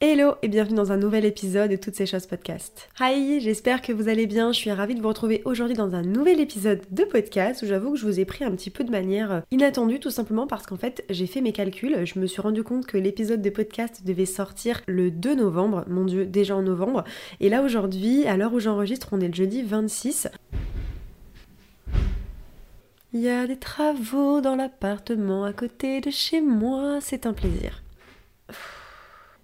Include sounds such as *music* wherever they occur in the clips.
Hello et bienvenue dans un nouvel épisode de Toutes ces choses podcast. Hi, j'espère que vous allez bien. Je suis ravie de vous retrouver aujourd'hui dans un nouvel épisode de podcast où j'avoue que je vous ai pris un petit peu de manière euh, inattendue tout simplement parce qu'en fait j'ai fait mes calculs. Je me suis rendu compte que l'épisode de podcast devait sortir le 2 novembre. Mon dieu, déjà en novembre. Et là aujourd'hui, à l'heure où j'enregistre, on est le jeudi 26. Il y a des travaux dans l'appartement à côté de chez moi, c'est un plaisir.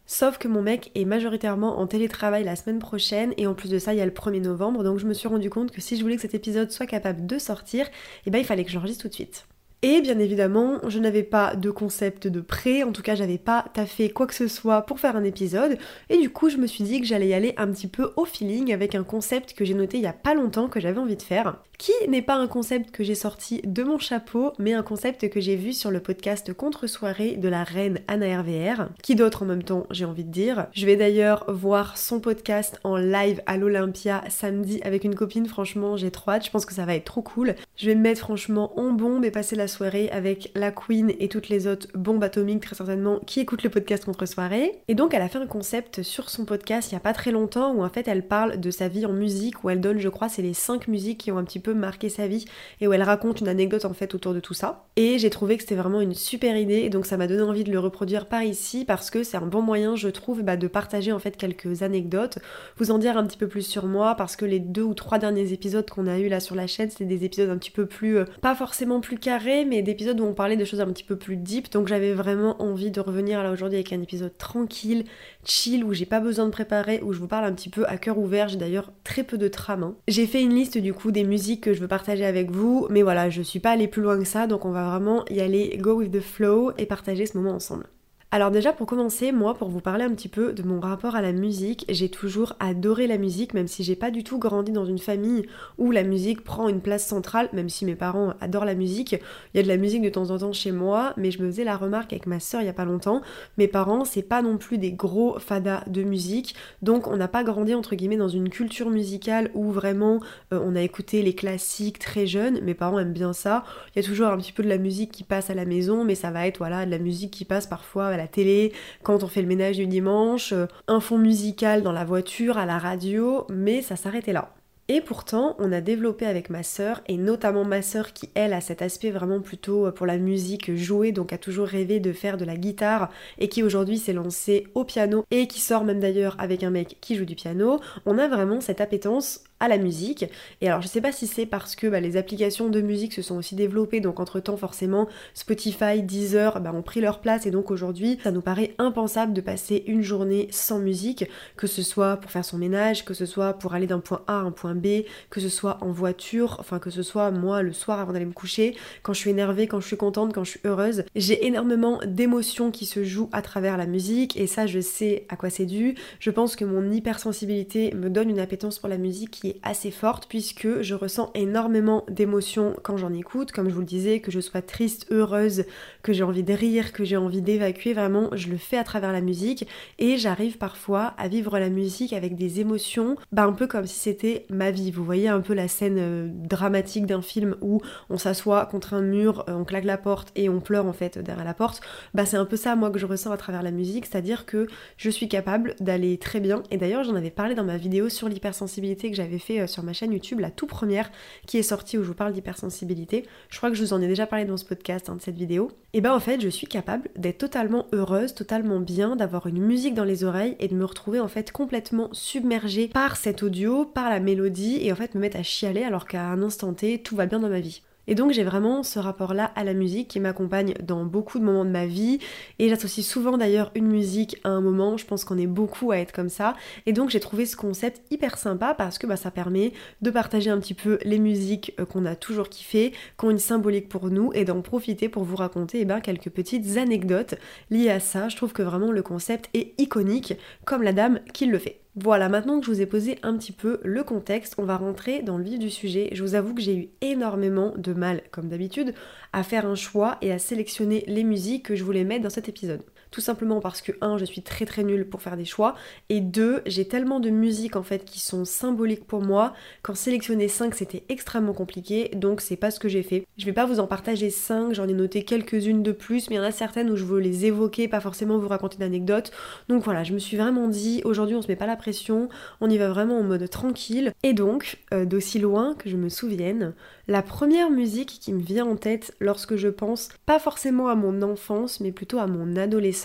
Sauf que mon mec est majoritairement en télétravail la semaine prochaine et en plus de ça il y a le 1er novembre. Donc je me suis rendu compte que si je voulais que cet épisode soit capable de sortir, eh ben il fallait que j'enregistre tout de suite. Et bien évidemment, je n'avais pas de concept de prêt, en tout cas j'avais pas taffé quoi que ce soit pour faire un épisode, et du coup je me suis dit que j'allais y aller un petit peu au feeling avec un concept que j'ai noté il y a pas longtemps que j'avais envie de faire, qui n'est pas un concept que j'ai sorti de mon chapeau, mais un concept que j'ai vu sur le podcast Contre-soirée de la reine Anna RVR, qui d'autre en même temps j'ai envie de dire? Je vais d'ailleurs voir son podcast en live à l'Olympia samedi avec une copine, franchement j'ai trop hâte, je pense que ça va être trop cool. Je vais me mettre franchement en bombe et passer la soirée avec la Queen et toutes les autres bombes atomiques très certainement qui écoutent le podcast contre soirée. Et donc elle a fait un concept sur son podcast il y a pas très longtemps où en fait elle parle de sa vie en musique où elle donne je crois c'est les 5 musiques qui ont un petit peu sa vie et où elle raconte une anecdote en fait autour de tout ça. Et j'ai trouvé que c'était vraiment une super idée donc ça m'a donné envie de le reproduire par ici parce que c'est un bon moyen je trouve bah, de partager en fait quelques anecdotes, vous en dire un petit peu plus sur moi parce que les deux ou trois derniers épisodes qu'on a eu là sur la chaîne c'était des épisodes un petit peu plus euh, pas forcément plus carrés mais d'épisodes où on parlait de choses un petit peu plus deep donc j'avais vraiment envie de revenir là aujourd'hui avec un épisode tranquille, chill où j'ai pas besoin de préparer où je vous parle un petit peu à cœur ouvert, j'ai d'ailleurs très peu de trame. hein. J'ai fait une liste du coup des musiques que je veux partager avec vous mais voilà je suis pas allée plus loin que ça donc on va vraiment y aller go with the flow et partager ce moment ensemble. Alors déjà pour commencer, moi pour vous parler un petit peu de mon rapport à la musique, j'ai toujours adoré la musique même si j'ai pas du tout grandi dans une famille où la musique prend une place centrale, même si mes parents adorent la musique. Il y a de la musique de temps en temps chez moi, mais je me faisais la remarque avec ma soeur il y a pas longtemps, mes parents c'est pas non plus des gros fadas de musique, donc on n'a pas grandi entre guillemets dans une culture musicale où vraiment euh, on a écouté les classiques très jeunes, mes parents aiment bien ça. Il y a toujours un petit peu de la musique qui passe à la maison, mais ça va être voilà de la musique qui passe parfois à la télé, quand on fait le ménage du dimanche, euh, un fond musical dans la voiture, à la radio, mais ça s'arrêtait là. Et pourtant, on a développé avec ma sœur, et notamment ma sœur qui, elle, a cet aspect vraiment plutôt euh, pour la musique jouée, donc a toujours rêvé de faire de la guitare, et qui aujourd'hui s'est lancée au piano, et qui sort même d'ailleurs avec un mec qui joue du piano. On a vraiment cette appétence la musique. Et alors je sais pas si c'est parce que bah, les applications de musique se sont aussi développées, donc entre temps forcément Spotify, Deezer bah, ont pris leur place et donc aujourd'hui ça nous paraît impensable de passer une journée sans musique, que ce soit pour faire son ménage, que ce soit pour aller d'un point A à un point B, que ce soit en voiture, enfin que ce soit moi le soir avant d'aller me coucher, quand je suis énervée, quand je suis contente, quand je suis heureuse. J'ai énormément d'émotions qui se jouent à travers la musique et ça je sais à quoi c'est dû. Je pense que mon hypersensibilité me donne une appétence pour la musique qui est assez forte puisque je ressens énormément d'émotions quand j'en écoute, comme je vous le disais, que je sois triste, heureuse, que j'ai envie de rire, que j'ai envie d'évacuer, vraiment je le fais à travers la musique et j'arrive parfois à vivre la musique avec des émotions, bah un peu comme si c'était ma vie. Vous voyez un peu la scène euh, dramatique d'un film où on s'assoit contre un mur, euh, on claque la porte et on pleure en fait derrière la porte. Bah c'est un peu ça moi que je ressens à travers la musique, c'est-à-dire que je suis capable d'aller très bien et d'ailleurs j'en avais parlé dans ma vidéo sur l'hypersensibilité que j'avais euh, sur ma chaîne YouTube, la tout première qui est sortie où je vous parle d'hypersensibilité. Je crois que je vous en ai déjà parlé dans ce podcast, hein, de cette vidéo. Et ben en fait, je suis capable d'être totalement heureuse, totalement bien, d'avoir une musique dans les oreilles et de me retrouver en fait complètement submergée par cet audio, par la mélodie et en fait me mettre à chialer alors qu'à un instant T, tout va bien dans ma vie. Et donc j'ai vraiment ce rapport-là à la musique qui m'accompagne dans beaucoup de moments de ma vie et j'associe souvent d'ailleurs une musique à un moment, je pense qu'on est beaucoup à être comme ça et donc j'ai trouvé ce concept hyper sympa parce que bah, ça permet de partager un petit peu les musiques euh, qu'on a toujours kiffées, qui ont une symbolique pour nous et d'en profiter pour vous raconter eh ben, quelques petites anecdotes liées à ça. Je trouve que vraiment le concept est iconique comme la dame qui le fait. Voilà, maintenant que je vous ai posé un petit peu le contexte, on va rentrer dans le vif du sujet. Je vous avoue que j'ai eu énormément de mal, comme d'habitude, à faire un choix et à sélectionner les musiques que je voulais mettre dans cet épisode. Tout simplement parce que 1, je suis très très nulle pour faire des choix et 2, j'ai tellement de musiques en fait qui sont symboliques pour moi qu'en sélectionner 5 c'était extrêmement compliqué donc c'est pas ce que j'ai fait. Je vais pas vous en partager 5, j'en ai noté quelques-unes de plus mais il y en a certaines où je veux les évoquer, pas forcément vous raconter d'anecdotes. Donc voilà, je me suis vraiment dit aujourd'hui on se met pas la pression, on y va vraiment en mode tranquille et donc euh, d'aussi loin que je me souvienne, la première musique qui me vient en tête lorsque je pense pas forcément à mon enfance mais plutôt à mon adolescence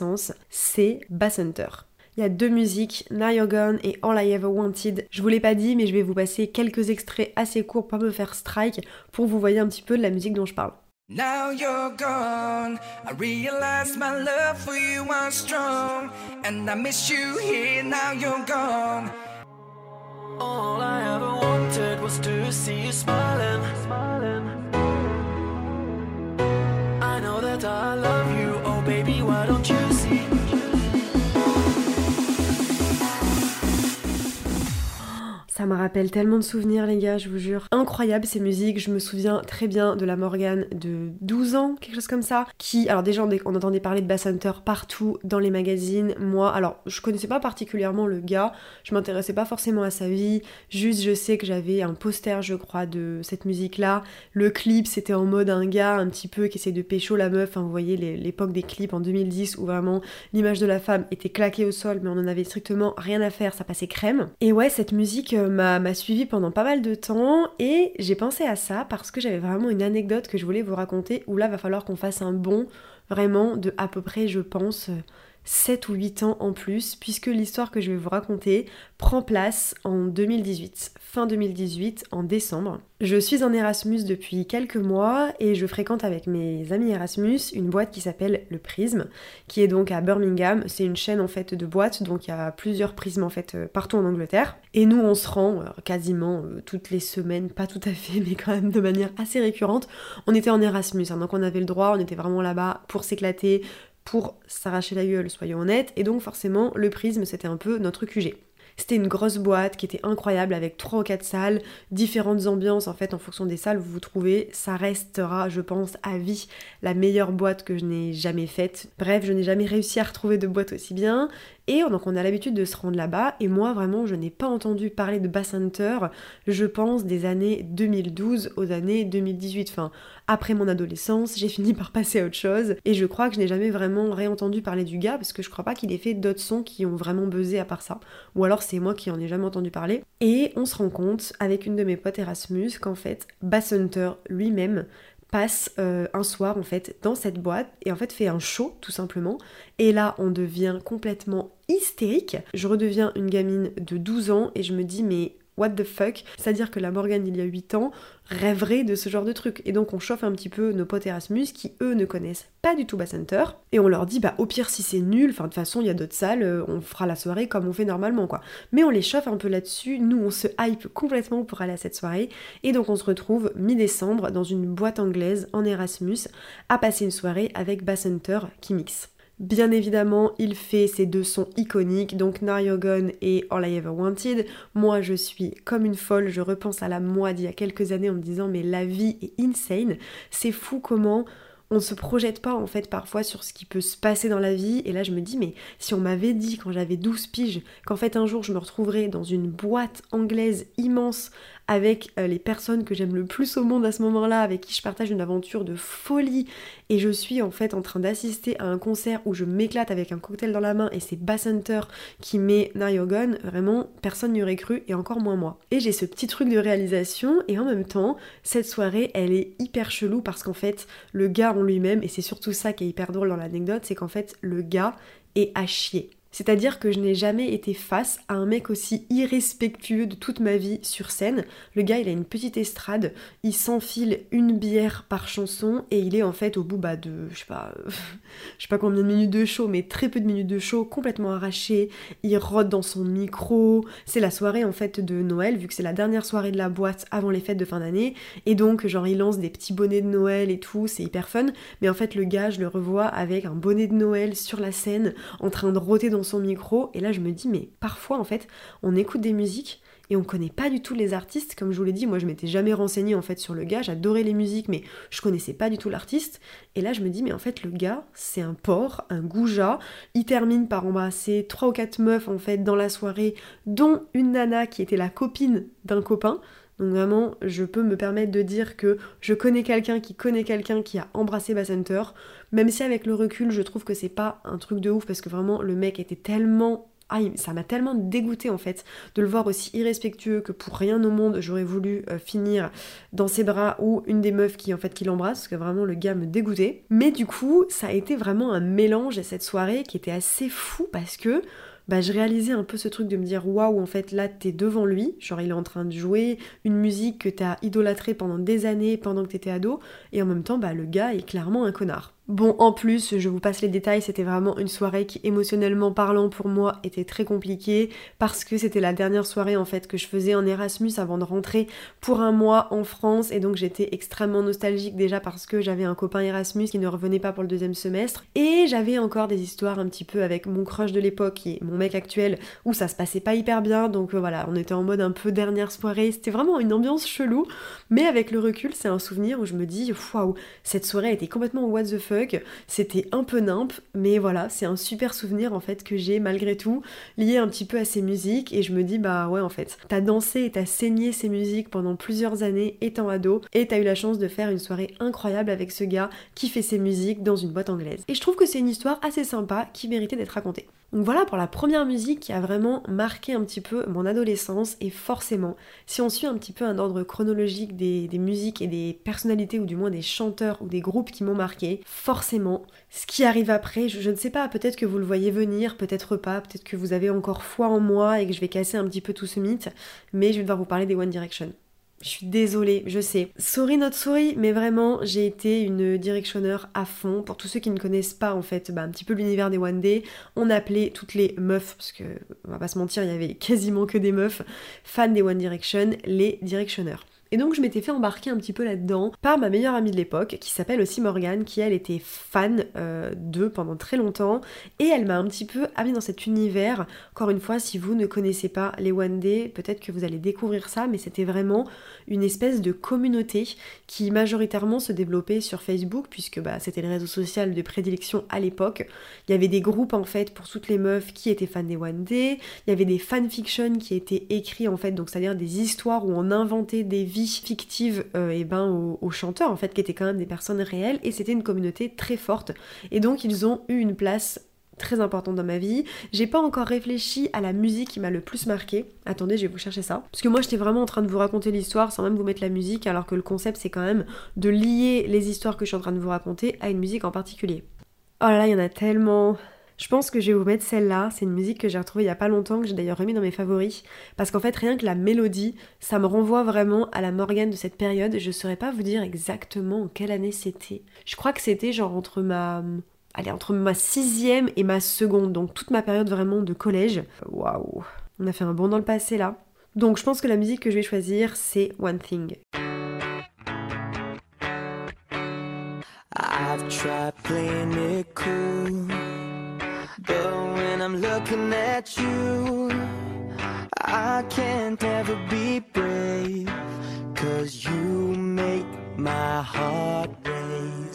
c'est Bass Hunter. Il y a deux musiques, Now You're Gone et All I Ever Wanted. Je vous l'ai pas dit, mais je vais vous passer quelques extraits assez courts pour me faire strike pour vous voyez un petit peu de la musique dont je parle. Now you're gone, I realize my love for you was strong, and I miss you here. Now you're gone. All I ever wanted was to see you smiling. I know that I love you, Ça me rappelle tellement de souvenirs, les gars, je vous jure. Incroyable ces musiques. Je me souviens très bien de la Morgane de 12 ans, quelque chose comme ça. Qui, alors déjà, on entendait parler de Bass Hunter partout dans les magazines. Moi, alors, je connaissais pas particulièrement le gars. Je m'intéressais pas forcément à sa vie. Juste, je sais que j'avais un poster, je crois, de cette musique-là. Le clip, c'était en mode un gars un petit peu qui essaie de pécho la meuf. Enfin, vous voyez l'époque des clips en 2010 où vraiment l'image de la femme était claquée au sol, mais on en avait strictement rien à faire. Ça passait crème. Et ouais, cette musique euh, m'a suivi pendant pas mal de temps et j'ai pensé à ça parce que j'avais vraiment une anecdote que je voulais vous raconter où là va falloir qu'on fasse un bond vraiment de à peu près je pense 7 ou 8 ans en plus, puisque l'histoire que je vais vous raconter prend place en 2018, fin 2018, en décembre. Je suis en Erasmus depuis quelques mois et je fréquente avec mes amis Erasmus une boîte qui s'appelle le Prisme, qui est donc à Birmingham. C'est une chaîne en fait de boîtes, donc il y a plusieurs prismes en fait euh, partout en Angleterre. Et nous on se rend euh, quasiment euh, toutes les semaines, pas tout à fait, *laughs* mais quand même de manière assez récurrente. On était en Erasmus, hein, donc on avait le droit, on était vraiment là-bas pour s'éclater, pour s'arracher la gueule, soyons honnêtes, et donc forcément le prisme c'était un peu notre QG. C'était une grosse boîte qui était incroyable avec trois ou quatre salles, différentes ambiances en fait en fonction des salles où vous vous trouvez. Ça restera, je pense, à vie la meilleure boîte que je n'ai jamais faite. Bref, je n'ai jamais réussi à retrouver de boîte aussi bien. Et donc on a l'habitude de se rendre là-bas et moi vraiment je n'ai pas entendu parler de Bass Hunter, je pense des années 2012 aux années 2018. Enfin, après mon adolescence, j'ai fini par passer à autre chose et je crois que je n'ai jamais vraiment réentendu parler du gars parce que je crois pas qu'il ait fait d'autres sons qui ont vraiment buzzé à part ça. Ou alors c'est moi qui en ai jamais entendu parler. Et on se rend compte avec une de mes potes Erasmus qu'en fait Bass Hunter lui-même passe euh, un soir en fait dans cette boîte et en fait fait un show tout simplement et là on devient complètement hystérique je redeviens une gamine de 12 ans et je me dis mais what the fuck c'est-à-dire que la Morgane il y a 8 ans rêverait de ce genre de truc. Et donc on chauffe un petit peu nos potes Erasmus qui eux ne connaissent pas du tout Bass Center et on leur dit bah au pire si c'est nul, enfin de toute façon il y a d'autres salles, euh, on fera la soirée comme on fait normalement quoi. Mais on les chauffe un peu là-dessus, nous on se hype complètement pour aller à cette soirée et donc on se retrouve mi-décembre dans une boîte anglaise en Erasmus à passer une soirée avec Bass Center qui mixe. Bien évidemment, il fait ces deux sons iconiques, donc Naryogon et All I Ever Wanted. Moi, je suis comme une folle, je repense à la moi d'il y a quelques années en me disant mais la vie est insane. C'est fou comment on ne se projette pas en fait parfois sur ce qui peut se passer dans la vie et là je me dis mais si on m'avait dit quand j'avais 12 piges qu'en fait un jour je me retrouverais dans une boîte anglaise immense avec euh, les personnes que j'aime le plus au monde à ce moment-là, avec qui je partage une aventure de folie. Et je suis en fait en train d'assister à un concert où je m'éclate avec un cocktail dans la main et c'est Bass Hunter qui met Naryogon. Vraiment, personne n'y aurait cru et encore moins moi. Et j'ai ce petit truc de réalisation et en même temps, cette soirée, elle est hyper chelou parce qu'en fait, le gars en lui-même, et c'est surtout ça qui est hyper drôle dans l'anecdote, c'est qu'en fait, le gars est à chier. C'est-à-dire que je n'ai jamais été face à un mec aussi irrespectueux de toute ma vie sur scène. Le gars, il a une petite estrade, il s'enfile une bière par chanson et il est en fait au bout bah, de, je sais pas, *laughs* je sais pas combien de minutes de show, mais très peu de minutes de show, complètement arraché. Il rôde dans son micro. C'est la soirée en fait de Noël, vu que c'est la dernière soirée de la boîte avant les fêtes de fin d'année. Et donc, genre, il lance des petits bonnets de Noël et tout, c'est hyper fun. Mais en fait, le gars, je le revois avec un bonnet de Noël sur la scène, en train de rôter dans son micro et là je me dis mais parfois en fait on écoute des musiques et on connaît pas du tout les artistes. Comme je vous l'ai dit, moi je m'étais jamais renseignée en fait sur le gars, j'adorais les musiques, mais je connaissais pas du tout l'artiste. Et là je me dis, mais en fait le gars, c'est un porc, un goujat. Il termine par embrasser trois ou quatre meufs en fait dans la soirée, dont une nana qui était la copine d'un copain. Donc vraiment, je peux me permettre de dire que je connais quelqu'un qui connaît quelqu'un qui a embrassé Bassenter, même si avec le recul, je trouve que c'est pas un truc de ouf parce que vraiment le mec était tellement ah, ça m'a tellement dégoûté en fait de le voir aussi irrespectueux que pour rien au monde j'aurais voulu euh, finir dans ses bras ou une des meufs qui en fait qui l'embrasse parce que vraiment le gars me dégoûtait. Mais du coup, ça a été vraiment un mélange à cette soirée qui était assez fou parce que bah, je réalisais un peu ce truc de me dire waouh, en fait là t'es devant lui, genre il est en train de jouer une musique que t'as idolâtrée pendant des années pendant que t'étais ado, et en même temps bah le gars est clairement un connard. Bon, en plus, je vous passe les détails, c'était vraiment une soirée qui, émotionnellement parlant pour moi, était très compliquée parce que c'était la dernière soirée en fait que je faisais en Erasmus avant de rentrer pour un mois en France et donc j'étais extrêmement nostalgique déjà parce que j'avais un copain Erasmus qui ne revenait pas pour le deuxième semestre et j'avais encore des histoires un petit peu avec mon crush de l'époque qui est mon mec actuel où ça se passait pas hyper bien donc euh, voilà, on était en mode un peu dernière soirée, c'était vraiment une ambiance chelou mais avec le recul, c'est un souvenir où je me dis waouh, cette soirée était complètement what the fuck c'était un peu nimp, mais voilà, c'est un super souvenir en fait que j'ai malgré tout lié un petit peu à ces musiques et je me dis bah ouais en fait, t'as dansé et t'as saigné ces musiques pendant plusieurs années étant ado et t'as eu la chance de faire une soirée incroyable avec ce gars qui fait ses musiques dans une boîte anglaise. Et je trouve que c'est une histoire assez sympa qui méritait d'être racontée. Donc voilà pour la première musique qui a vraiment marqué un petit peu mon adolescence et forcément, si on suit un petit peu un ordre chronologique des, musiques et des personnalités ou du moins des chanteurs ou des groupes qui m'ont marqué, forcément, ce qui arrive après, je, je ne sais pas, peut-être que vous le voyez venir, peut-être pas, peut-être que vous avez encore foi en moi et que je vais casser un petit peu tout ce mythe, mais je vais devoir vous parler des One Direction. Je suis désolée, je sais. Sorry notre souris, mais vraiment, j'ai été une directionneur à fond. Pour tous ceux qui ne connaissent pas, en fait, bah, un petit peu l'univers des One Day, on appelait toutes les meufs, parce que, on va pas se mentir, il y avait quasiment que des meufs, fans des One Direction, les directionneurs. Et donc je m'étais fait embarquer un petit peu là-dedans par ma meilleure amie de l'époque qui s'appelle aussi Morgane, qui elle était fan euh, d'eux pendant très longtemps et elle m'a un petit peu amené dans cet univers. Encore une fois, si vous ne connaissez pas les One Day, peut-être que vous allez découvrir ça, mais c'était vraiment une espèce de communauté qui majoritairement se développait sur Facebook puisque bah, c'était le réseau social de prédilection à l'époque. Il y avait des groupes en fait pour toutes les meufs qui étaient fans des One Day, il y avait des fanfictions qui étaient écrits en fait, donc c'est-à-dire des histoires où on inventait des vies fictive euh, et ben, aux, chanteurs, en fait, qui étaient quand même des personnes réelles, et c'était une communauté très forte. Et donc, ils ont eu une place très importante dans ma vie. J'ai pas encore réfléchi à la musique qui m'a le plus marqué. Attendez, je vais vous chercher ça. Parce que moi j'étais vraiment en train de vous raconter l'histoire sans même vous mettre la musique, alors que le concept c'est quand même de lier les histoires que je suis en train de vous raconter à une musique en particulier. Oh là là, il y en a tellement. Je pense que je vais vous mettre celle-là. C'est une musique que j'ai retrouvée il y a pas longtemps, que j'ai d'ailleurs remis dans mes favoris. Parce qu'en fait, rien que la mélodie, ça me renvoie vraiment à la Morgane de cette période. Je saurais pas vous dire exactement en quelle année c'était. Je crois que c'était genre entre ma. Allez, entre ma sixième et ma seconde. Donc toute ma période vraiment de collège. Waouh. On a fait un bond dans le passé là. Donc je pense que la musique que je vais choisir, c'est One Thing. I've tried playing it cool. But when I'm looking at you, I can't ever be brave. Cause you make my heart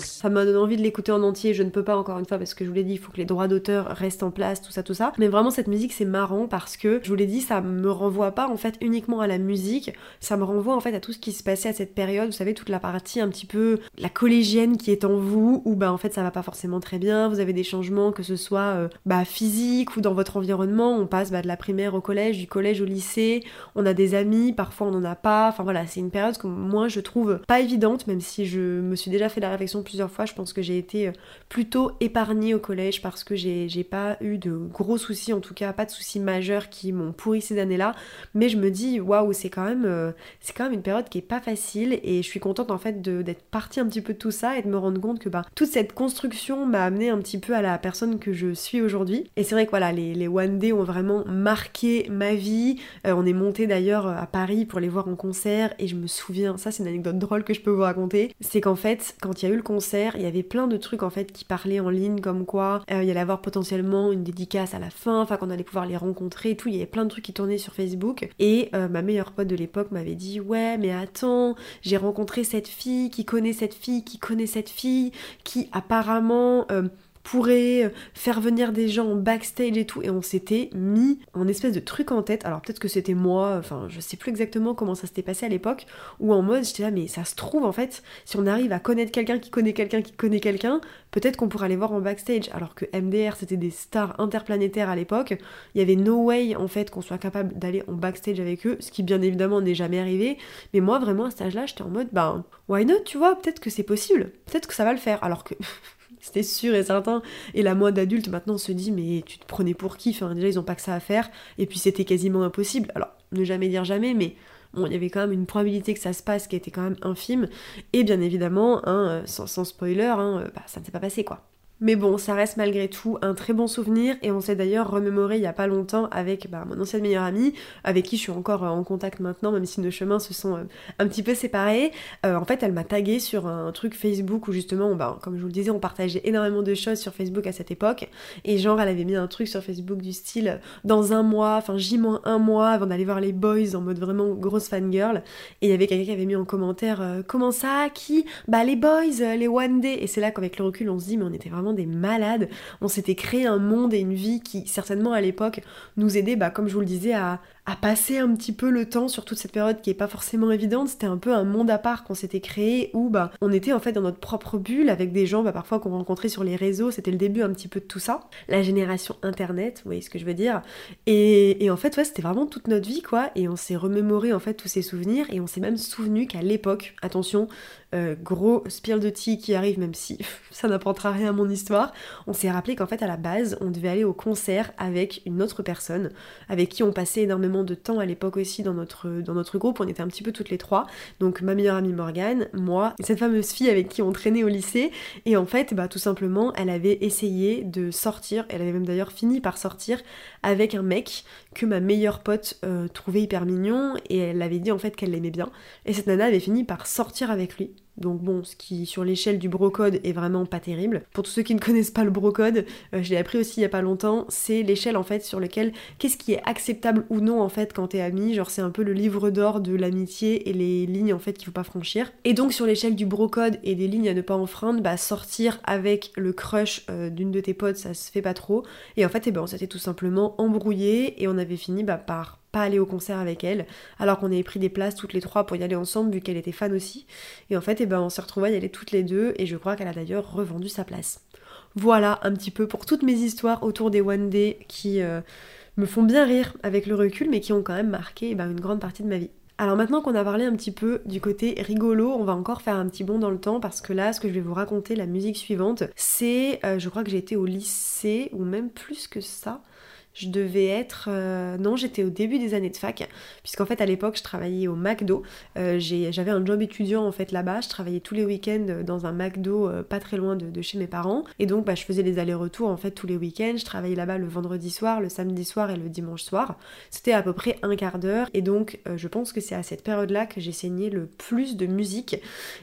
ça m'a donné envie de l'écouter en entier. Je ne peux pas encore une fois parce que je vous l'ai dit, il faut que les droits d'auteur restent en place, tout ça, tout ça. Mais vraiment cette musique c'est marrant parce que je vous l'ai dit, ça me renvoie pas en fait uniquement à la musique, ça me renvoie en fait à tout ce qui se passait à cette période. Vous savez toute la partie un petit peu la collégienne qui est en vous, où bah en fait ça va pas forcément très bien. Vous avez des changements que ce soit euh, bah physique ou dans votre environnement. On passe bah, de la primaire au collège, du collège au lycée. On a des amis, parfois on en a pas. Enfin voilà, c'est une période que moi je trouve pas évidente, même si je me suis déjà fait la réflexion plusieurs fois je pense que j'ai été euh, plutôt épargnée au collège parce que j'ai pas eu de gros soucis, en tout cas pas de soucis majeurs qui m'ont pourri ces années-là. Mais je me dis, waouh, c'est quand même euh, c'est quand même une période qui est pas facile et je suis contente en fait d'être partie un petit peu de tout ça et de me rendre compte que bah, toute cette construction m'a amené un petit peu à la personne que je suis aujourd'hui. Et c'est vrai que voilà, les, les One Day ont vraiment marqué ma vie. Euh, on est monté d'ailleurs à Paris pour les voir en concert et je me souviens, ça c'est une anecdote drôle que je peux vous raconter, c'est qu'en fait, quand il y a eu le concert, il y avait plein de trucs en fait qui parlaient en ligne comme quoi euh, il y allait avoir potentiellement une dédicace à la fin, enfin qu'on allait pouvoir les rencontrer et tout, il y avait plein de trucs qui tournaient sur Facebook. Et euh, ma meilleure pote de l'époque m'avait dit ouais mais attends, j'ai rencontré cette fille qui connaît cette fille qui connaît cette fille qui apparemment pourrait euh, faire venir des gens en backstage et tout, et on s'était mis en espèce de truc en tête. Alors peut-être que c'était moi, enfin je sais plus exactement comment ça s'était passé à l'époque, ou en mode j'étais là, mais ça se trouve en fait, si on arrive à connaître quelqu'un qui connaît quelqu'un qui connaît quelqu'un, peut-être qu'on pourrait aller voir en backstage. Alors que MDR c'était des stars interplanétaires à l'époque, il y avait no way en fait qu'on soit capable d'aller en backstage avec eux, ce qui bien évidemment n'est jamais arrivé. Mais moi vraiment à cet âge-là, j'étais en mode bah why not, tu vois, peut-être que c'est possible, peut-être que ça va le faire. Alors que *laughs* C'était sûr et certain. Et la mode adulte maintenant se dit mais tu te prenais pour qui? Déjà ils ont pas que ça à faire. Et puis c'était quasiment impossible. Alors ne jamais dire jamais, mais bon il y avait quand même une probabilité que ça se passe qui était quand même infime. Et bien évidemment, hein, sans, spoiler, hein, bah, ça ne s'est pas passé quoi. Mais bon, ça reste malgré tout un très bon souvenir et on s'est d'ailleurs remémoré il y a pas longtemps avec bah, mon ancienne meilleure amie, avec qui je suis encore euh, en contact maintenant, même si nos chemins se sont euh, un petit peu séparés. Euh, en fait, elle m'a tagué sur un truc Facebook où justement, bah, comme je vous le disais, on partageait énormément de choses sur Facebook à cette époque. Et genre, elle avait mis un truc sur Facebook du style dans un mois, enfin J-1 mois avant d'aller voir les boys en mode vraiment grosse fangirl. Et il y avait quelqu'un qui avait mis en commentaire comment ça, qui? Bah les boys, les one day. Et c'est là qu'avec le recul, on se dit, mais on était vraiment des malades. On s'était créé un monde et une vie qui, certainement à l'époque, nous aidait, bah, comme je vous le disais, à, à passer un petit peu le temps sur toute cette période qui est pas forcément évidente. C'était un peu un monde à part qu'on s'était créé où bah, on était en fait dans notre propre bulle avec des gens bah, parfois qu'on rencontrait sur les réseaux. C'était le début un petit peu de tout ça. La génération internet, vous voyez ce que je veux dire. Et, en fait, ouais, c'était vraiment toute notre vie quoi. Et on s'est remémoré en fait tous ces souvenirs et on s'est même souvenu qu'à l'époque, attention, euh, gros spill de tea qui arrive, même si ça n'apportera rien à mon histoire, on s'est rappelé qu'en fait à la base on devait aller au concert avec une autre personne avec qui on passait énormément de temps à l'époque aussi dans notre, dans notre groupe, on était un petit peu toutes les trois, donc ma meilleure amie Morgane, moi, cette fameuse fille avec qui on traînait au lycée, et en fait bah tout simplement elle avait essayé de sortir, elle avait même d'ailleurs fini par sortir avec un mec que ma meilleure pote euh, trouvait hyper mignon. Et elle avait dit en fait qu'elle l'aimait bien, et cette nana avait fini par sortir avec lui donc bon, ce qui sur l'échelle du brocode est vraiment pas terrible. Pour tous ceux qui ne *laughs* connaissent pas le brocode, euh, je l'ai appris aussi il y a pas longtemps, c'est l'échelle en fait sur lequel qu'est-ce qui est acceptable ou non en fait quand t'es ami, genre c'est un peu le livre d'or de l'amitié et les lignes en fait qu'il faut pas franchir. Et donc sur l'échelle du brocode et des lignes à ne pas enfreindre, bah sortir avec le crush euh, d'une de tes potes ça se fait pas trop. Et en fait, eh ben, on s'était tout simplement embrouillé et on avait fini bah, par pas aller au concert avec elle, alors qu'on avait pris des places toutes les trois pour y aller ensemble, vu qu'elle était fan aussi. Et en fait, eh ben, on s'est retrouvés à y aller toutes les deux, et je crois qu'elle a d'ailleurs revendu sa place. Voilà un petit peu pour toutes mes histoires autour des One Day qui euh, me font bien rire avec le recul, mais qui ont quand même marqué eh ben, une grande partie de ma vie. Alors maintenant qu'on a parlé un petit peu du côté rigolo, on va encore faire un petit bond dans le temps parce que là, ce que je vais vous raconter, la musique suivante, c'est, euh, je crois que j'ai été au lycée, ou même plus que ça, je devais être... Euh, non, j'étais au début des années de fac, puisqu'en fait à l'époque je travaillais au McDo. Euh, j'avais un job étudiant en fait là-bas, je travaillais tous les week-ends dans un McDo euh, pas très loin de, chez mes parents. Et donc bah, je faisais les allers-retours en fait tous les week-ends, je travaillais là-bas le vendredi soir, le samedi soir et le dimanche soir. C'était à peu près un quart d'heure et donc je pense que c'est à cette période-là que j'ai saigné le plus de musique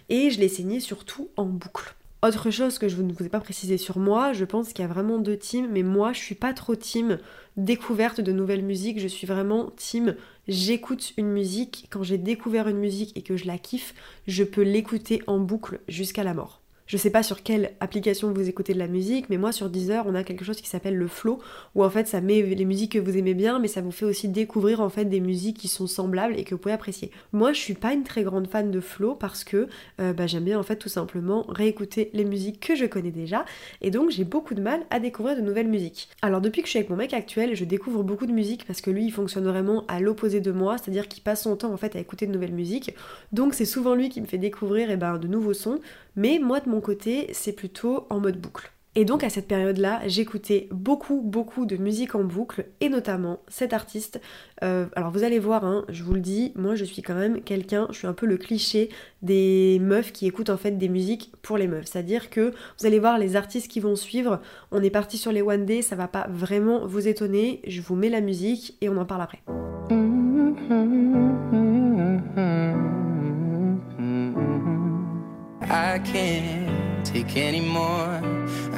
et je l'ai saigné surtout en boucle. Autre chose que je ne vous ai pas précisé sur moi, je pense qu'il y a vraiment deux teams, mais moi je suis pas trop team découverte de nouvelles musiques, je suis vraiment team j'écoute une musique, quand j'ai découvert une musique et que je la kiffe, je peux l'écouter en boucle jusqu'à la mort. Je sais pas sur quelle application vous écoutez de la musique, mais moi sur Deezer, on a quelque chose qui s'appelle le flow, où en fait ça met les musiques que vous aimez bien, mais ça vous fait aussi découvrir en fait des musiques qui sont semblables et que vous pouvez apprécier. Moi, je suis pas une très grande fan de flow parce que euh, bah, j'aime bien en fait tout simplement réécouter les musiques que je connais déjà, et donc j'ai beaucoup de mal à découvrir de nouvelles musiques. Alors depuis que je suis avec mon mec actuel, je découvre beaucoup de musique parce que lui, il fonctionne vraiment à l'opposé de moi, c'est-à-dire qu'il passe son temps en fait à écouter de nouvelles musiques. Donc c'est souvent lui qui me fait découvrir et eh ben, de nouveaux sons, mais moi de mon côté, c'est plutôt en mode boucle. Et donc à cette période-là, j'écoutais beaucoup, beaucoup de musique en boucle, et notamment cet artiste. Euh, alors vous allez voir, hein, je vous le dis, moi je suis quand même quelqu'un, je suis un peu le cliché des meufs qui écoutent en fait des musiques pour les meufs. C'est-à-dire que vous allez voir les artistes qui vont suivre, on est parti sur les One Day, ça va pas vraiment vous étonner, je vous mets la musique et on en parle après. I can't take anymore.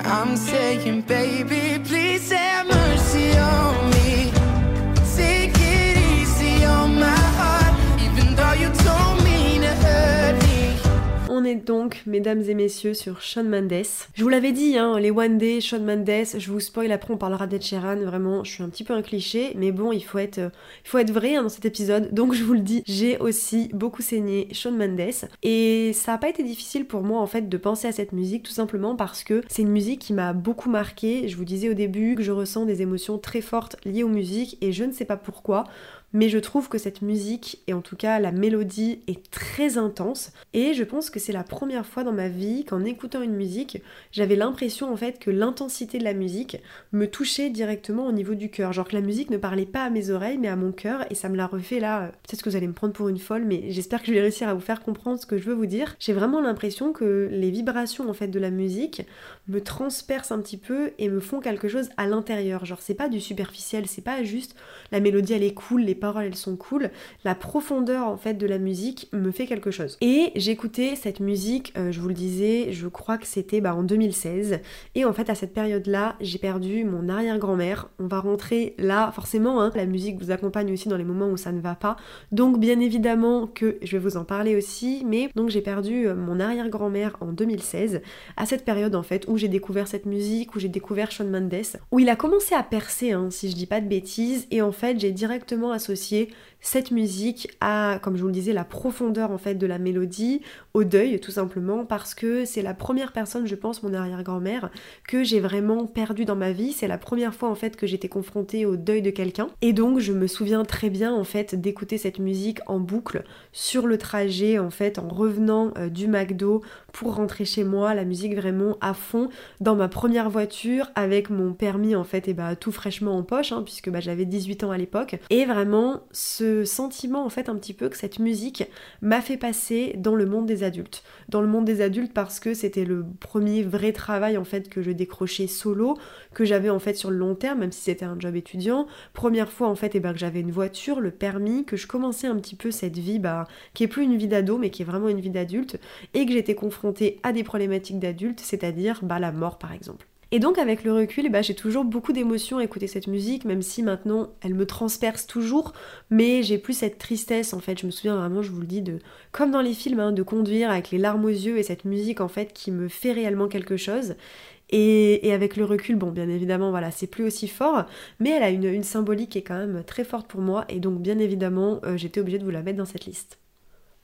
I'm saying, baby, please have mercy on me. Donc, mesdames et messieurs, sur Shawn Mendes. Je vous l'avais dit, hein, les One Day, Shawn Mendes, je vous spoil après, on parlera d'Ed Sheeran, vraiment, je suis un petit peu un cliché, mais bon, il faut être, il faut être vrai hein, dans cet épisode, donc je vous le dis, j'ai aussi beaucoup saigné Shawn Mendes, et ça n'a pas été difficile pour moi, en fait, de penser à cette musique, tout simplement parce que c'est une musique qui m'a beaucoup marqué, je vous disais au début que je ressens des émotions très fortes liées aux musiques, et je ne sais pas pourquoi, mais je trouve que cette musique, et en tout cas la mélodie, est très intense. Et je pense que c'est la première fois dans ma vie qu'en écoutant une musique, j'avais l'impression en fait que l'intensité de la musique me touchait directement au niveau du cœur. Genre que la musique ne parlait pas à mes oreilles, mais à mon cœur, et ça me l'a refait là. Peut-être que vous allez me prendre pour une folle, mais j'espère que je vais réussir à vous faire comprendre ce que je veux vous dire. J'ai vraiment l'impression que les vibrations en fait de la musique me transpercent un petit peu et me font quelque chose à l'intérieur. Genre c'est pas du superficiel, c'est pas juste la mélodie elle est cool, les elles sont cool, la profondeur en fait de la musique me fait quelque chose. Et j'écoutais cette musique, euh, je vous le disais, je crois que c'était bah, en 2016. Et en fait à cette période-là, j'ai perdu mon arrière-grand-mère. On va rentrer là, forcément, hein, la musique vous accompagne aussi dans les moments où ça ne va pas. Donc bien évidemment que je vais vous en parler aussi, mais donc j'ai perdu euh, mon arrière-grand-mère en 2016, à cette période en fait où j'ai découvert cette musique, où j'ai découvert Shawn Mendes, où il a commencé à percer, hein, si je dis pas de bêtises, et en fait j'ai directement associé associé cette musique à, comme je vous le disais, la profondeur en fait de la mélodie, au deuil tout simplement, parce que c'est la première personne, je pense, mon arrière-grand-mère, que j'ai vraiment perdu dans ma vie. C'est la première fois en fait que j'étais confrontée au deuil de quelqu'un. Et donc je me souviens très bien en fait d'écouter cette musique en boucle sur le trajet en fait en revenant euh, du McDo pour rentrer chez moi, la musique vraiment à fond dans ma première voiture avec mon permis en fait et bah tout fraîchement en poche hein, puisque bah, j'avais 18 ans à l'époque et vraiment ce sentiment en fait un petit peu que cette musique m'a fait passer dans le monde des adultes. Dans le monde des adultes parce que c'était le premier vrai travail en fait que je décrochais solo, que j'avais en fait sur le long terme, même si c'était un job étudiant. Première fois en fait et ben, que j'avais une voiture, le permis, que je commençais un petit peu cette vie bah, qui est plus une vie d'ado mais qui est vraiment une vie d'adulte et que j'étais confrontée à des problématiques d'adulte, c'est-à-dire bah, la mort par exemple. Et donc avec le recul, bah, j'ai toujours beaucoup d'émotions à écouter cette musique, même si maintenant elle me transperce toujours, mais j'ai plus cette tristesse en fait. Je me souviens vraiment, je vous le dis, de comme dans les films, hein, de conduire avec les larmes aux yeux et cette musique en fait qui me fait réellement quelque chose. Et, avec le recul, bon, bien évidemment, voilà, c'est plus aussi fort, mais elle a une, symbolique qui est quand même très forte pour moi, et donc bien évidemment, euh, j'étais obligée de vous la mettre dans cette liste.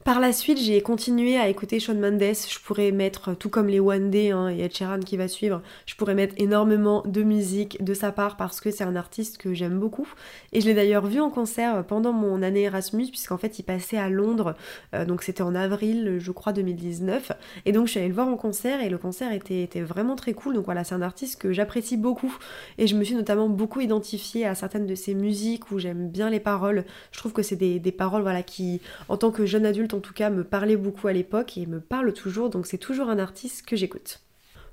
Par la suite, j'ai continué à écouter Shawn Mendes. Je pourrais mettre, tout comme les One Day hein, et Ed Sheeran qui va suivre, je pourrais mettre énormément de musique de sa part parce que c'est un artiste que j'aime beaucoup. Et je l'ai d'ailleurs vu en concert pendant mon année Erasmus, puisqu'en fait il passait à Londres, euh, donc c'était en avril, je crois, 2019. Et donc je suis allée le voir en concert et le concert était, était vraiment très cool. Donc voilà, c'est un artiste que j'apprécie beaucoup. Et je me suis notamment beaucoup identifiée à certaines de ses musiques où j'aime bien les paroles. Je trouve que c'est des, des paroles voilà, qui, en tant que jeune adulte, en tout cas me parlait beaucoup à l'époque et me parle toujours, donc c'est toujours un artiste que j'écoute.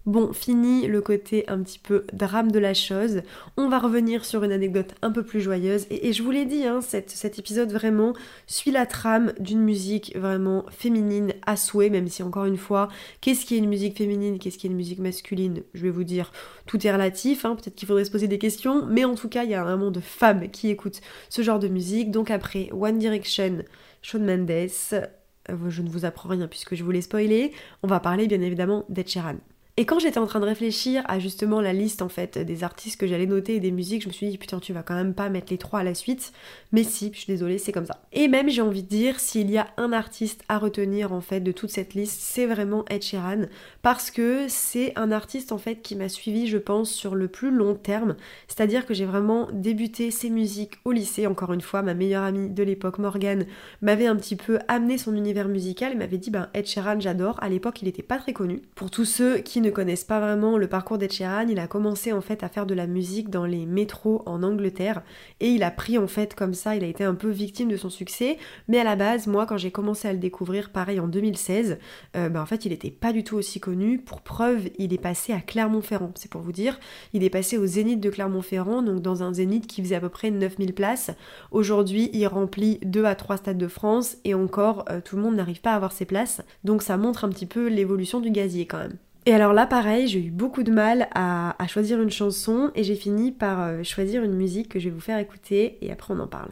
Bon, fini le côté un petit peu drame de la chose. On va revenir sur une anecdote un peu plus joyeuse. Et, je vous l'ai dit, hein, cet épisode vraiment suit la trame d'une musique vraiment féminine à souhait, même si encore une fois, qu'est-ce qui est une musique féminine, qu'est-ce qui est une musique masculine Je vais vous dire, tout est relatif, hein, peut-être qu'il faudrait se poser des questions, mais en tout cas, il y a un monde de femmes qui écoutent ce genre de musique. Donc après One Direction, Shawn Mendes, euh, je ne vous apprends rien puisque je vous l'ai spoilé, on va parler bien évidemment d'Ed Sheeran. Et quand j'étais en train de réfléchir à justement la liste en fait des artistes que j'allais noter et des musiques, je me suis dit putain tu vas quand même pas mettre les trois à la suite. Mais si, je suis désolée, c'est comme ça. Et même j'ai envie de dire s'il y a un artiste à retenir en fait de toute cette liste, c'est vraiment Ed Sheeran parce que c'est un artiste en fait qui m'a suivi je pense sur le plus long terme. C'est-à-dire que j'ai vraiment débuté ses musiques au lycée. Encore une fois, ma meilleure amie de l'époque Morgane m'avait un petit peu amené son univers musical et m'avait dit ben Ed Sheeran j'adore. À l'époque il était pas très connu. Pour tous ceux qui ne connaissent pas vraiment le parcours d'Ed il a commencé en fait à faire de la musique dans les métros en Angleterre et il a pris en fait comme ça, il a été un peu victime de son succès. Mais à la base, moi quand j'ai commencé à le découvrir, pareil en 2016, euh, bah, en fait il était pas du tout aussi connu. Pour preuve, il est passé à Clermont-Ferrand, c'est pour vous dire. Il est passé au Zénith de Clermont-Ferrand, donc dans un Zénith qui faisait à peu près 9000 places. Aujourd'hui, il remplit 2 à 3 stades de France et encore, euh, tout le monde n'arrive pas à avoir ses places. Donc ça montre un petit peu l'évolution du gazier quand même. Et alors là, pareil, j'ai eu beaucoup de mal à, choisir une chanson et j'ai fini par euh, choisir une musique que je vais vous faire écouter et après on en parle.